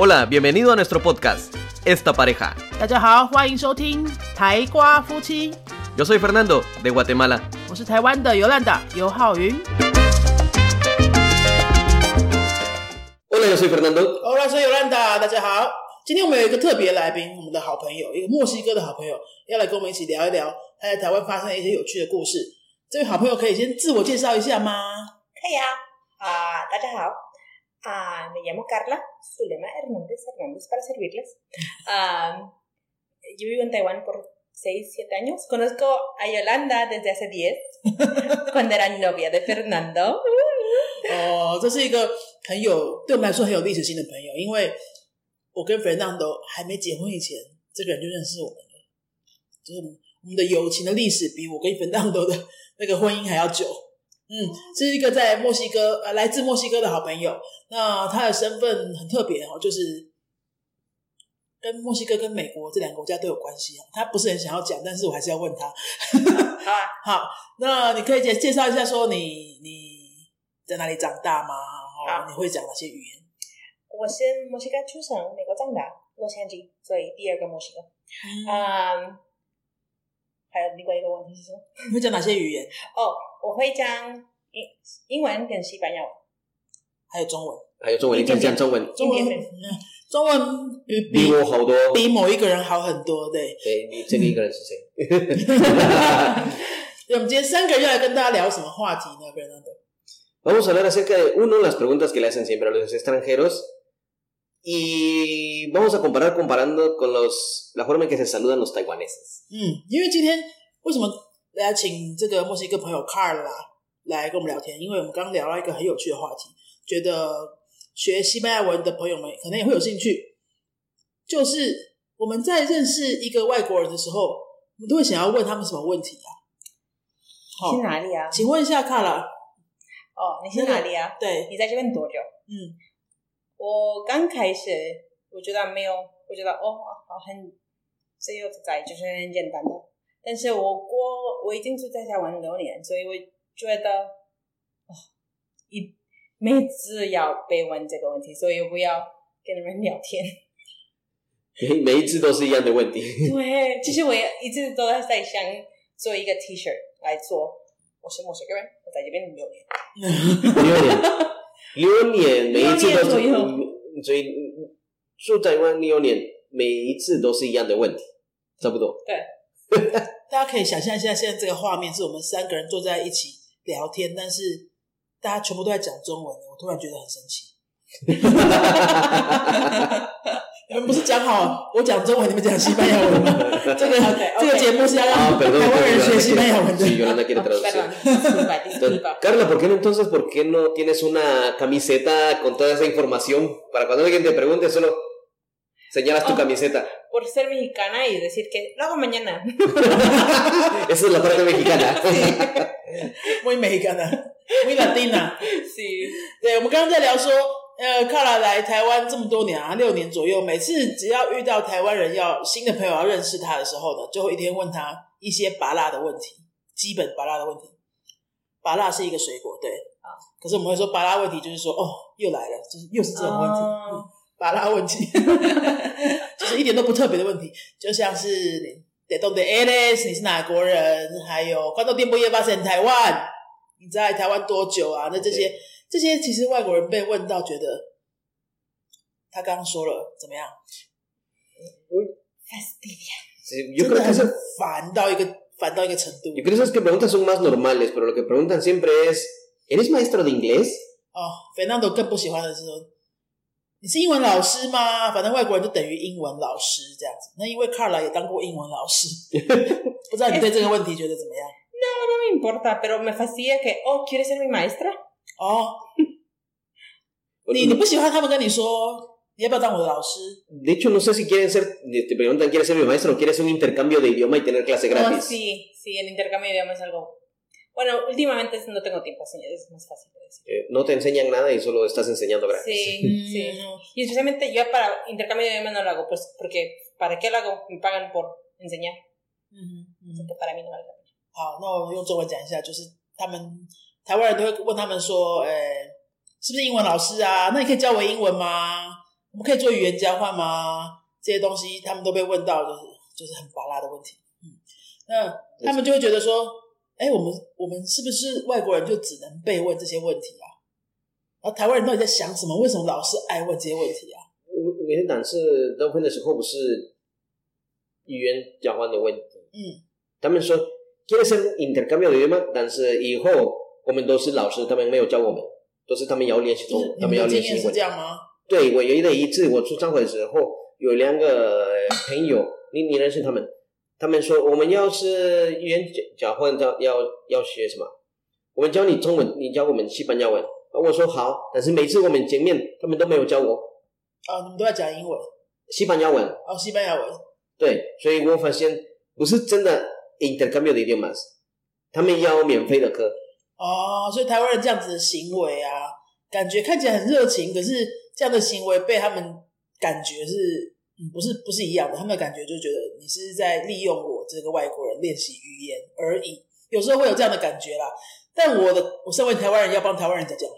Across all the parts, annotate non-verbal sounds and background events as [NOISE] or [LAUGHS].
Hola, bienvenido a nuestro podcast, Esta Pareja. 大家好，欢迎收听台瓜夫妻，Yo soy Fernando, de Guatemala. 我是台湾的尤兰达尤浩云。Hola, yo soy Fernando. 欧拉说尤兰达，大家好。今天我们有一个特别来宾，我们的好朋友，一个墨西哥的好朋友，要来跟我们一起聊一聊他在台湾发生的一些有趣的故事。这位好朋友可以先自我介绍一下吗？可以啊，啊、大家好，啊、me llamo Carla Zulema Hernández Hernández para servirles. [LAUGHS] Ah, yo vivo en Taiwán por 6, 7 años. Conozco a Yolanda desde hace 10, [LAUGHS] cuando era novia de Fernando. 哦，这是一个很有对我们来说很有历史性的朋友，因为我跟 Fernando 还没结婚以前，这个人就认识我们了，就是我们我们的友情的历史比我跟 Fernando 的[LAUGHS] 那个婚姻还要久。 嗯，是一个在墨西哥呃来自墨西哥的好朋友，那他的身份很特别哦，就是跟墨西哥跟美国这两个国家都有关系哦。他不是很想要讲，但是我还是要问他。好啊，[LAUGHS] 好，那你可以介介绍一下，说你你在哪里长大吗？哦，你会讲哪些语言？我是墨西哥出生，美国长大，洛杉矶，所以第二个墨西哥。嗯，嗯，还有另外一个问题是什么？你 [LAUGHS] 会讲哪些语言？哦，我会讲英英文跟西班牙文。还有中文。还有中文，你讲讲中文。中文，中文比我好多。比某一个人好很多，对。对，你这个一个人是谁？[LAUGHS] 对，我们今天三个人要来跟大家聊什么话题呢？Fernando，Vamos a hablar acerca de, uno, las preguntas que le hacen siempre a los extranjeros. Y vamos a comparar comparando con los, la forma en que se saludan los taiwaneses. 嗯，因为今天为什么来请这个墨西哥朋友 Carla 来跟我们聊天？因为我们刚刚聊到一个很有趣的话题，觉得学西班牙文的朋友们可能也会有兴趣，就是我们在认识一个外国人的时候，我们都会想要问他们什么问题啊？好去哪里啊？请问一下 Carla，哦，你是哪里啊？对，你在这边多久？嗯，我刚开始，我觉得没有，我觉得哦，好很自由自在，就是很简单的。但是我过我已经住在台湾六年，所以我觉得哦，一每次要被问这个问题，所以我不要跟人聊天。[LAUGHS] 每每一次都是一样的问题。[LAUGHS] 对，其实我也一直都在想做一个 T 恤来做。我是墨西哥人，我在这边六年。[LAUGHS] 六年，六年，每一次都所以住台湾六年，每一次都是一样的问题，差不多。大家可以想象一下，现在这个画面是我们三个人坐在一起聊天，但是大家全部都在讲中文，我突然觉得很生气。你们不是讲好我讲中文，你们讲西班牙文吗？这个这个节目是要让啊台湾人学西班牙文的。Sí, Yolanda quiere Oh, traducir. perdón, disculpa, Entonces, disculpa. Carla, ¿por qué entonces, por qué no tienes una camiseta con toda esa información? Para cuando alguien te pregunte, solo señalas tu Oh. camiseta. Por ser mexicana y decir que lo hago mañana. [LAUGHS] [LAUGHS] Esa es la parte mexicana. [LAUGHS] muy mexicana, muy latina。Sí. 对，我们刚刚在聊说，呃，卡拉来台湾这么多年啊，六年左右，每次只要遇到台湾人要新的朋友要认识他的时候呢，就会一天问他一些拔辣的问题，基本拔辣的问题。拔辣是一个水果，对啊，可是我们会说拔辣问题，就是说哦，又来了，就是又是这种问题，哦嗯拔辣问题，就是一点都不特别的问题，就像是你 de donde eres，你是哪国人，还有 cuánto tiempo llevas en 台湾，你在台湾多久啊？那这些这些其实外国人被问到，觉得他刚刚说了怎么样 esas, 烦到一个烦到一个程度 yo creo que esas preguntas son más normales, pero lo que preguntan siempre es, ¿eres maestro de inglés? 哦。Fernando 更不喜欢的是说，你是英文老师吗？反正外国人就等于英文老师这样子。那因为 Carla 也当过英文老师，不知道你对这个问题觉得怎么样？ No [LAUGHS] me importa, pero me fastidia que, oh, ¿quieres ser mi maestra? 哦，[LAUGHS] 你你不喜欢他们跟你说你要不要当我的老师？ De hecho, no sé si quieren ser, te preguntan, ¿quieres ser mi maestro o quieres un intercambio de idioma y tener clase Oh, gratis? sí, sí, el intercambio de idiomas es algo... Bueno, últimamente no tengo tiempo, así es más fácil de decir. Eh, no te enseñan nada y solo estás enseñando gratis. Sí, sí. Mm, Y especialmente yo para intercambio de idiomas no lo hago, pues porque ¿para qué lo hago? Me pagan por enseñar. 嗯嗯 Así que para mí no vale la pena. 好，那我用中文讲一下，就是他们台湾人都会问他们说，呃，是不是英文老师啊？那你可以教我英文吗？ 我们可以做语言交换吗？这些东西他们都被问到，就是就是很拔拉的问题。嗯，那他们就会觉得说， 哎，我们我们是不是外国人就只能被问这些问题啊？然后台湾人到底在想什么？为什么老是爱问这些问题啊？我每天但是大部分的时候不是语言交换的问题，嗯，他们说 quiere ser intercambio de idioma，但是以后我们都是老师，他们没有教我们，都是他们要练习中他们要们的经验练习英文。是这样吗？对，我有的一次我出张会的时候，有两个朋友，你你认识他们？他们说我们要是语言交交换，要要要学什么？我们教你中文，你教我们西班牙文。我说好，但是每次我们见面，他们都没有教我啊，你们都在讲英文，西班牙文。哦，西班牙文，对，所以我发现不是真的 intercambio de idiomas，他们要免费的课。哦，所以台湾人这样子的行为啊，感觉看起来很热情，可是这样的行为被他们感觉是，嗯，不是不是一样的。他们的感觉就觉得你是在利用我这个外国人练习语言而已，有时候会有这样的感觉啦。但我的，我身为台湾人，要帮台湾人在讲话，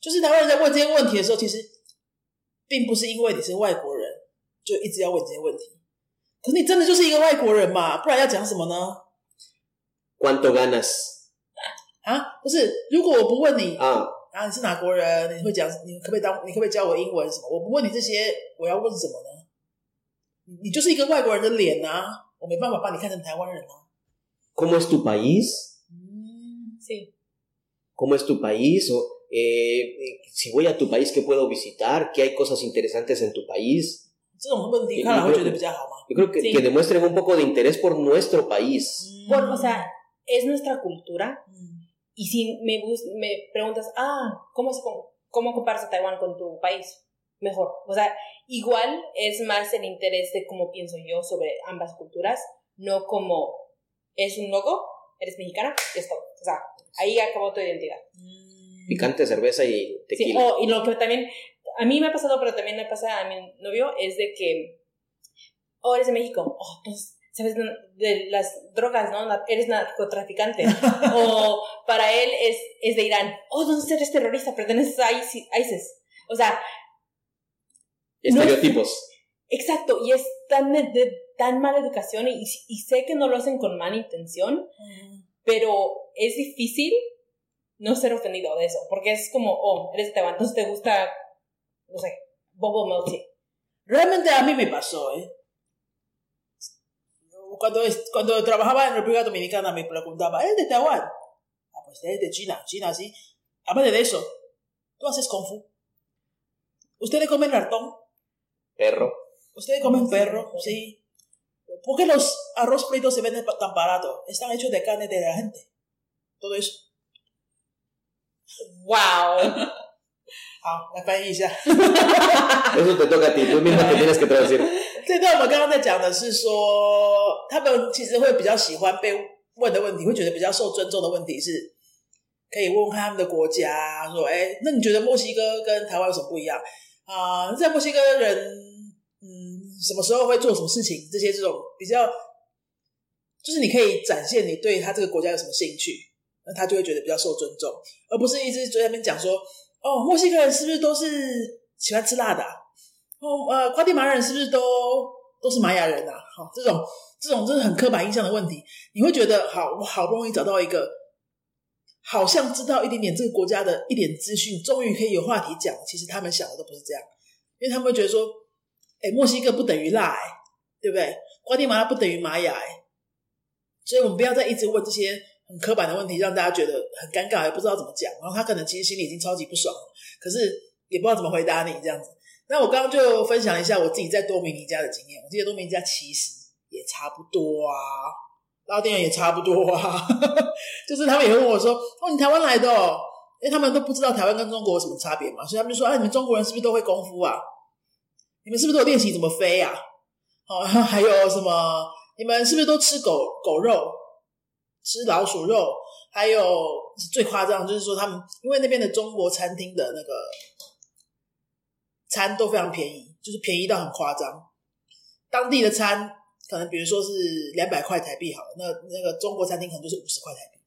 就是台湾人在问这些问题的时候，其实并不是因为你是外国人就一直要问这些问题，可是你真的就是一个外国人嘛，不然要讲什么呢？¿Cuánto ganas？啊，不是，如果我不问你啊，啊，你是哪国人？你会讲？你可不可以当？你可不可以教我英文什么？我不问你这些，我要问什么呢？你你就是一个外国人的脸啊，我没办法把你看成台湾人啊。 ¿Cómo es tu país？嗯， Sí. ¿Cómo es tu país? O, eh, eh, si voy a tu país, ¿qué puedo visitar? ¿Qué hay cosas interesantes en tu país? 这种问题看来会觉得比较好吗？ Yo creo que, Sí. que demuestren un poco de interés por nuestro país. 嗯 Por, o sea, es nuestra cultura. 嗯 Y si me, bus- me preguntas, ah, ¿cómo, se, com- ¿cómo comparas a Taiwán con tu país? Mejor. O sea, igual es más el interés de cómo pienso yo sobre ambas culturas, no como es un logo, eres mexicana, ya está. O sea, ahí acabó tu identidad. 嗯 Picante, cerveza y Sí, tequila. oh, y lo que también, a mí me ha pasado, pero también le pasa a mi novio, es de que, oh, eres de México, oh, pues, sabes de, las drogas, ¿no? Eres narcotraficante. [LAUGHS] o para él es, es de Irán, oh, entonces eres terrorista, perteneces a ISIS. O sea, no es- Estereotipos. exacto, y es tan de, de tan mala educación y, y sé que no lo hacen con mala intención, 嗯 pero es difícil no ser ofendido de eso, porque es como, oh, eres de Taiwán, entonces te gusta, no sé, Bobo Melty. Realmente a mí me pasó, ¿eh? Cuando, es- cuando trabajaba en República Dominicana me preguntaba, ¿eres de Taiwán? Ah, pues eres de China, China sí. Aparte de eso, tú haces Kung Fu. ¿Ustedes comen ratón? Perro. ¿Ustedes comen perro? Sí. ¿Por qué los arroz fritos se venden tan barato? Están hechos de carne de la gente. Todo eso. ¡Wow! [LAUGHS] [LAUGHS] 好，来翻译一下。[LAUGHS] Tienes que traducir. [LAUGHS] 这段我们刚刚在讲的是说，他们其实会比较喜欢被问的问题，会觉得比较受尊重的问题是，可以问问看他们的国家，说，哎，那你觉得墨西哥跟台湾有什么不一样啊、在墨西哥人，嗯，什么时候会做什么事情？这些这种比较，就是你可以展现你对他这个国家有什么兴趣，那他就会觉得比较受尊重，而不是一直在那边讲说，哦，墨西哥人是不是都是喜欢吃辣的、啊？哦，呃，瓜地马人是不是都都是玛雅人啊？好、这种这种真是很刻板印象的问题，你会觉得好，我好不容易找到一个好像知道一点点这个国家的一点资讯，终于可以有话题讲。其实他们想的都不是这样，因为他们会觉得说，哎，墨西哥不等于辣、哎，对不对？瓜地马拉不等于玛雅、哎，所以我们不要再一直问这些很刻板的问题，让大家觉得很尴尬，也不知道怎么讲。然后他可能其实心里已经超级不爽，可是也不知道怎么回答你这样子。那我刚刚就分享一下我自己在多米尼加的经验。我记得多米尼加其实也差不多啊，拉丁人也差不多啊，[LAUGHS] 就是他们也会问我说：“哦，你台湾来的哦？”因为他们都不知道台湾跟中国有什么差别嘛，所以他们就说：“啊，你们中国人是不是都会功夫啊？你们是不是都有练习怎么飞啊？哦，还有什么？你们是不是都吃狗狗肉、吃老鼠肉？还有最夸张就是说，他们因为那边的中国餐厅的那个餐都非常便宜，就是便宜到很夸张。当地的餐可能比如说是两百块台币好了，那那个中国餐厅可能就是五十块台币。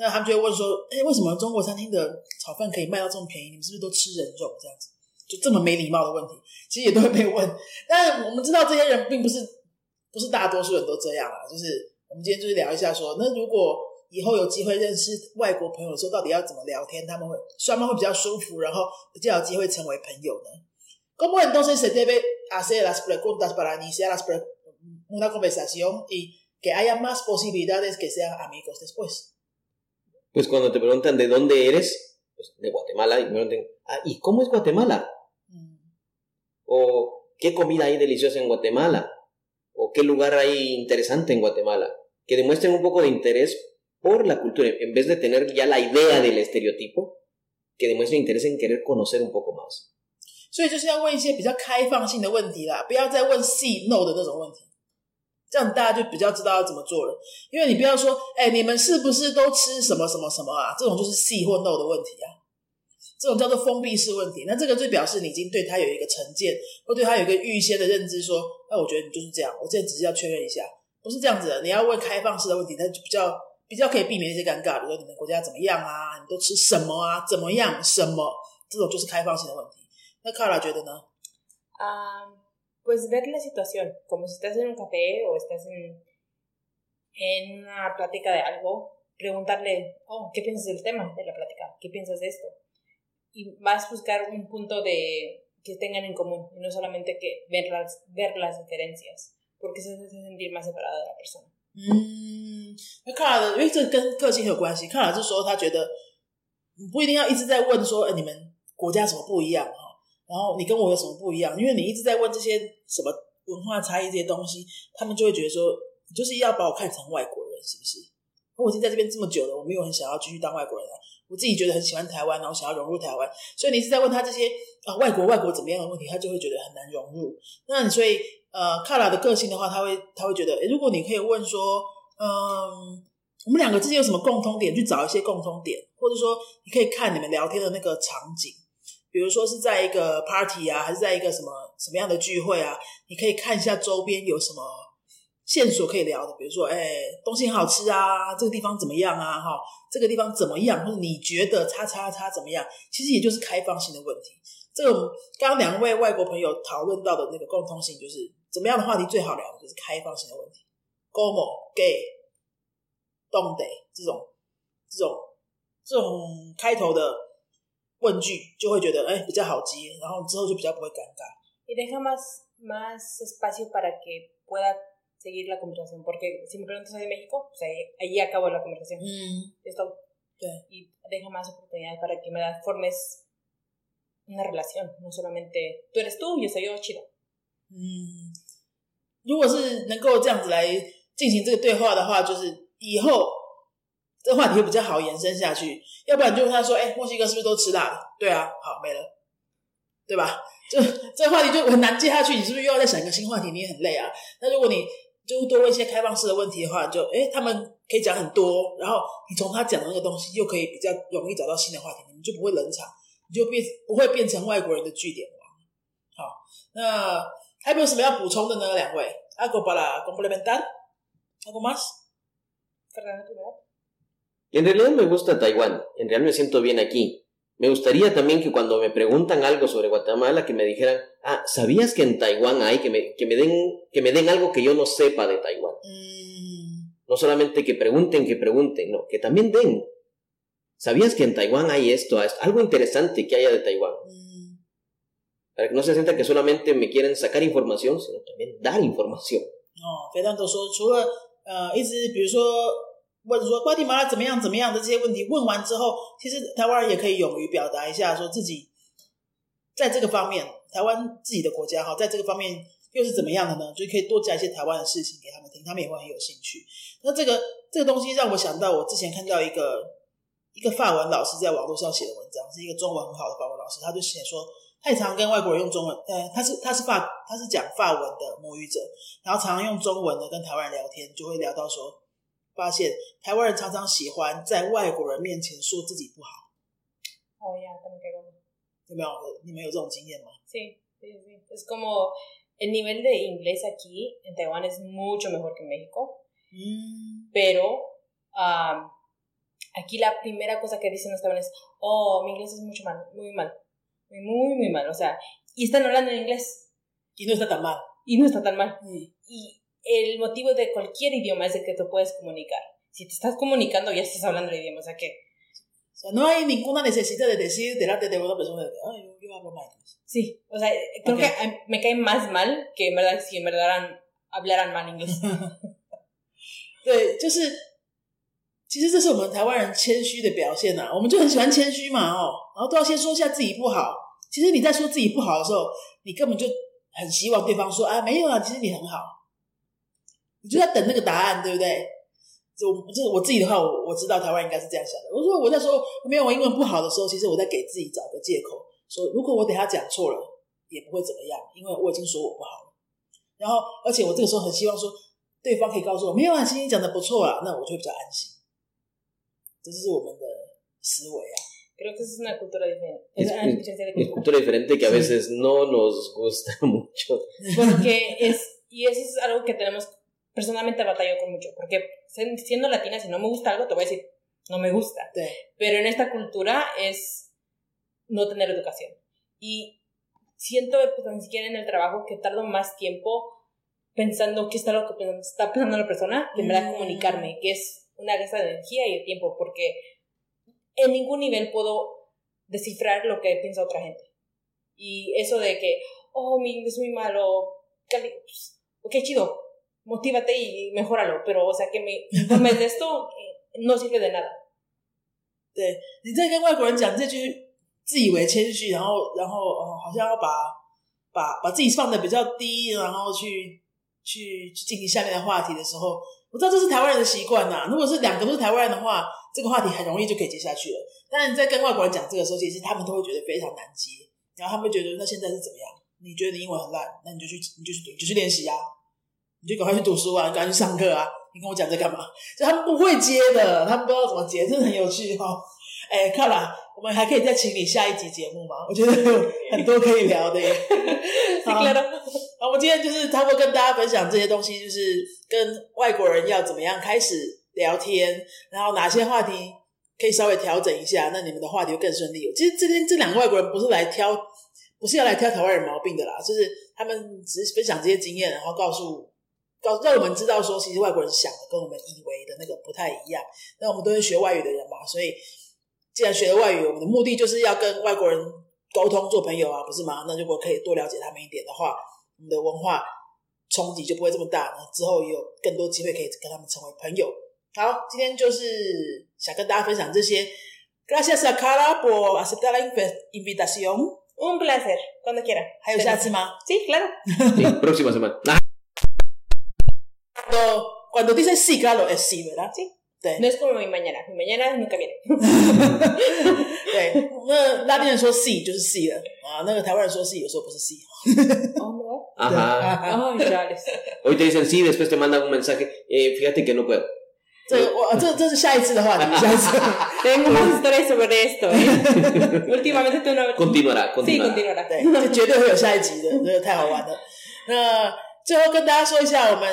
那他们就会问说：“哎，为什么中国餐厅的炒饭可以卖到这么便宜？你们是不是都吃人肉这样子？”就这么没礼貌的问题，其实也都会被问。但我们知道这些人并不是不是大多数人都这样啊。就是我们今天就是聊一下说，那如果以后有机会认识外国朋友的时候，到底要怎么聊天，他们会双方会比较舒服，然后比较有机会成为朋友呢？¿Cómo entonces se debe hacer las preguntas para iniciar las pre- una conversación y que haya más posibilidades que sean amigos después? Pues cuando te preguntan de dónde eres, pues de Guatemala, y me preguntan, ah, ¿y cómo es Guatemala? Mm. ¿O qué comida hay deliciosa en Guatemala? ¿O qué lugar hay interesante en Guatemala? Que demuestren un poco de interés por la cultura, en vez de tener ya la idea del estereotipo, que demuestren interés en querer conocer un poco más. 所以就是要问一些比较开放性的问题啦，不要再问 “see no” 的那种问题，这样大家就比较知道要怎么做了。因为你不要说，哎、你们是不是都吃什么什么什么啊？这种就是 “see” 或 “no” 的问题啊，这种叫做封闭式问题。那这个就表示你已经对他有一个成见，或对他有一个预先的认知，说，那我觉得你就是这样，我这只是要确认一下，不是这样子的。你要问开放式的问题，那就比较比较可以避免一些尴尬，比如说你们国家怎么样啊，你都吃什么啊，怎么样，什么，这种就是开放性的问题。那卡拉觉得呢？Ah, pues ver la situación, como si estás en un café o estás en, en una plática de algo, preguntarle, oh, ¿qué piensas del tema de la plática? ¿Qué piensas de esto? Y vas a buscar un punto de que tengan en común, y no solamente que ver las, ver las diferencias, porque eso te hace sentir más separada de la persona. 嗯，那卡拉的，因为这跟个性很有关系。卡拉是说他觉得不一定要一直在问说，哎，你们国家什么不一样哈？然后你跟我有什么不一样？因为你一直在问这些什么文化差异这些东西，他们就会觉得说，你就是要把我看成外国人，是不是？我已经在这边这么久了，我没有很想要继续当外国人了。我自己觉得很喜欢台湾，然后想要融入台湾，所以你一直在问他这些啊外国外国怎么样的问题，他就会觉得很难融入。那你所以呃，卡拉的个性的话，他会他会觉得，如果你可以问说，嗯，我们两个之间有什么共通点，去找一些共通点，或者说你可以看你们聊天的那个场景，比如说是在一个 party 啊，还是在一个什么什么样的聚会啊，你可以看一下周边有什么线索可以聊的，比如说，哎，东西很好吃啊，这个地方怎么样啊，哈，这个地方怎么样，或者你觉得叉叉叉怎么样，其实也就是开放性的问题。这个刚刚两位外国朋友讨论到的那个共通性，就是怎么样的话题最好聊的就是开放性的问题，como gay、donde 这种这种这种开头的问句，就会觉得哎比较好接，然后之后就比较不会尴尬。Y déjame más espacio para que pueda seguir la conversación, porque si me preguntas soy de México, pues ahí, ahí acabó la conversación. 嗯， Es todo. Sí. Y deja más oportunidades para que me das, formes una relación, no solamente tú eres tú, yo soy yo, chido. 嗯，如果是能够这样子来进行这个对话的话，就是以后这个话题会比较好延伸下去。要不然你就问他说：“哎、墨西哥是不是都吃辣的？”对啊，好没了，对吧？就这个话题就很难接下去，你是不是又要再想一个新话题？你也很累啊。那如果你 就多问一些开放式的问题的话，就诶、他们可以讲很多，然后你从他讲的那个东西，又可以比较容易找到新的话题，你们就不会冷场，你就变不会变成外国人的据点了。好，那还有什么要补充的呢？两位，阿古巴拉公布那边单，阿古马斯，En realidad me gusta Taiwán. En realidad me siento bien aquí. Me gustaría también que cuando me preguntan algo sobre Guatemala, que me dijeran, ah, ¿sabías que en Taiwán hay? Que me, que me, den, que me den algo que yo no sepa de Taiwán. 嗯 No solamente que pregunten, que pregunten, no, que también den. ¿Sabías que en Taiwán hay esto, esto? algo interesante que haya de Taiwán? 嗯 Para que no se sienta que solamente me quieren sacar información, sino también dar información. 哦，肥蛋都说，除了呃，一直比如说 问说瓜地马拉怎么样怎么样的这些问题，问完之后，其实台湾人也可以勇于表达一下，说自己在这个方面，台湾自己的国家哈，在这个方面又是怎么样的呢？就可以多讲一些台湾的事情给他们听，他们也会很有兴趣。那这个这个东西让我想到，我之前看到一个一个法文老师在网络上写的文章，是一个中文很好的法文老师，他就写说，太常跟外国人用中文，呃，他是他是法他是讲法文的母语者，然后常常用中文的跟台湾人聊天，就会聊到说，发现台湾人常常喜欢在外国人面前说自己不好， Oh, ya, también caigo. 有没有？你们有这种经验吗？ Sí, sí, sí. Es como el nivel de inglés aquí en Taiwán es mucho mejor que en México, 嗯 pero ah, aquí la primera cosa que dicen los taiwaneses, oh, mi inglés es mucho mal, muy mal. muy, muy mal. O sea, y están hablando en inglés y no está tan mal. y no está tan mal. Mm. Y el motivo de cualquier idioma es de que tú puedes comunicar. Si te estás comunicando, ya estás hablando el idioma. O sea que, O sea, no hay ninguna necesidad de decir delante de una persona de que, ay, yo, yo hablo mal inglés. sí. O sea, creo Ok. que a- me cae más mal que en verdad si en verdad hablaran- hablaran mal inglés. [LAUGHS] 对，就是其实这是我们台湾人谦虚的表现呐、我们就很喜欢谦虚嘛，哦，然后都要先说一下自己不好。其实你在说自己不好的时候，你根本就很希望对方说啊，没有啊，其实你很好。 你就在等那个答案，对不对？这我这是我自己的话，我我知道台湾应该是这样想的。我说我在说没有我英文不好的时候，其实我在给自己找个借口，说如果我等下讲错了，也不会怎么样，因为我已经说我不好了。然后，而且我这个时候很希望说，对方可以告诉我没有啊，其实你讲的不错啊，那我就会比较安心。这就是我们的思维啊。Creo que esa es una cultura diferente. Es, Es una diferencia de es cultura. cultura diferente que a veces no nos gusta [LAUGHS] mucho. Porque es, y eso es algo que tenemos, personalmente batallo con mucho, porque siendo latina, si no me gusta algo, te voy a decir, no me gusta. 对，Pero en esta cultura es no tener educación. Y siento, pues, ni siquiera en el trabajo, que tardo más tiempo pensando qué está lo que está pensando la persona, que en verdad Mm. comunicarme, que es una gasta de energía y de tiempo, porque en ningún nivel puedo descifrar lo que piensa otra gente. Y eso de que, oh, mi inglés es muy malo, pues, ok, chido, motívate y mejóralo, pero, o sea, que me [LAUGHS] me de esto no sirve de nada. 你在跟外国人讲这句自以为谦虚，然后然后呃，好像要把把把自己放的比较低，然后去去去进行下面的话题的时候，我知道这是台湾人的习惯呐。如果是两个都是台湾人的话，这个话题很容易就可以接下去了。但是你在跟外国人讲这个时候，其实他们都会觉得非常难接，然后他们觉得那现在是怎么样？你觉得你英文很烂，那你就去你就去你就去练习啊，你就赶快去读书啊，你赶快去上课啊。你跟我讲这干嘛？就 [LAUGHS] 他们不会接的，他们不知道怎么接，真的很有趣哈、哦。[LAUGHS] 哎，看啦，我们还可以再请你下一集节目吗？我觉得很多可以聊的耶。[LAUGHS] 好 claro. 好，我们今天就是差不多跟大家分享这些东西，就是跟外国人要怎么样开始聊天，然后哪些话题可以稍微调整一下，那你们的话题会更顺利。其实这边这两个外国人不是来挑，不是要来挑台湾人毛病的啦，就是他们只是分享这些经验，然后告诉告让我们知道说，其实外国人想的跟我们以为的那个不太一样。那我们都是学外语的人嘛，所以既然学了外语，我们的目的就是要跟外国人沟通、做朋友啊，不是吗？那如果可以多了解他们一点的话，我们的文化冲击就不会这么大，那之后也有更多机会可以跟他们成为朋友。好，今天就是想跟大家分享这些。Gracias a Carla por aceptar la inv- invitación。Un placer, cuando quiera. 还有下次吗？Sí, claro. [LAUGHS] Sí, próxima semana. Ah, Cuando cuando dice sí, claro, es sí, ¿verdad? Sí. 对 No es como mi mañana. Mi mañana nunca viene. 对，那拉丁人说 sí 就是 sí 了啊，那个台湾人说 sí 有时候不是 sí。 Oh, Ajá. Ay, chales. Hoy te dicen sí, después te mandan un mensaje. eh, fíjate que no puedo. 这个我这这是下一次的话题，下一次。 Tengo más [LAUGHS] historias sobre esto. ¿eh? [LAUGHS] Últimamente tú no. Continuará, Sí, continuará. continuará. 对，这绝对会有下一集的，这个太好玩了。那最后跟大家说一下，我们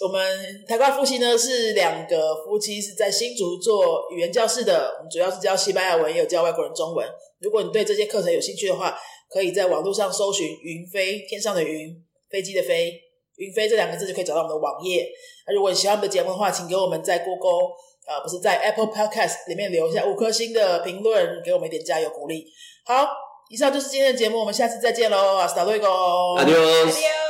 我们台湾夫妻呢是两个夫妻，是在新竹做语言教室的，我们主要是教西班牙文，也有教外国人中文。如果你对这些课程有兴趣的话，可以在网络上搜寻“云飞”，天上的云，飞机的飞，云飞这两个字就可以找到我们的网页。那如果你喜欢我们的节目的话，请给我们在 Google 呃不是在 Apple Podcast 里面留下五颗星的评论，给我们一点加油鼓励。好，以上就是今天的节目，我们下次再见喽，hasta luego。Adiós. Adiós. Si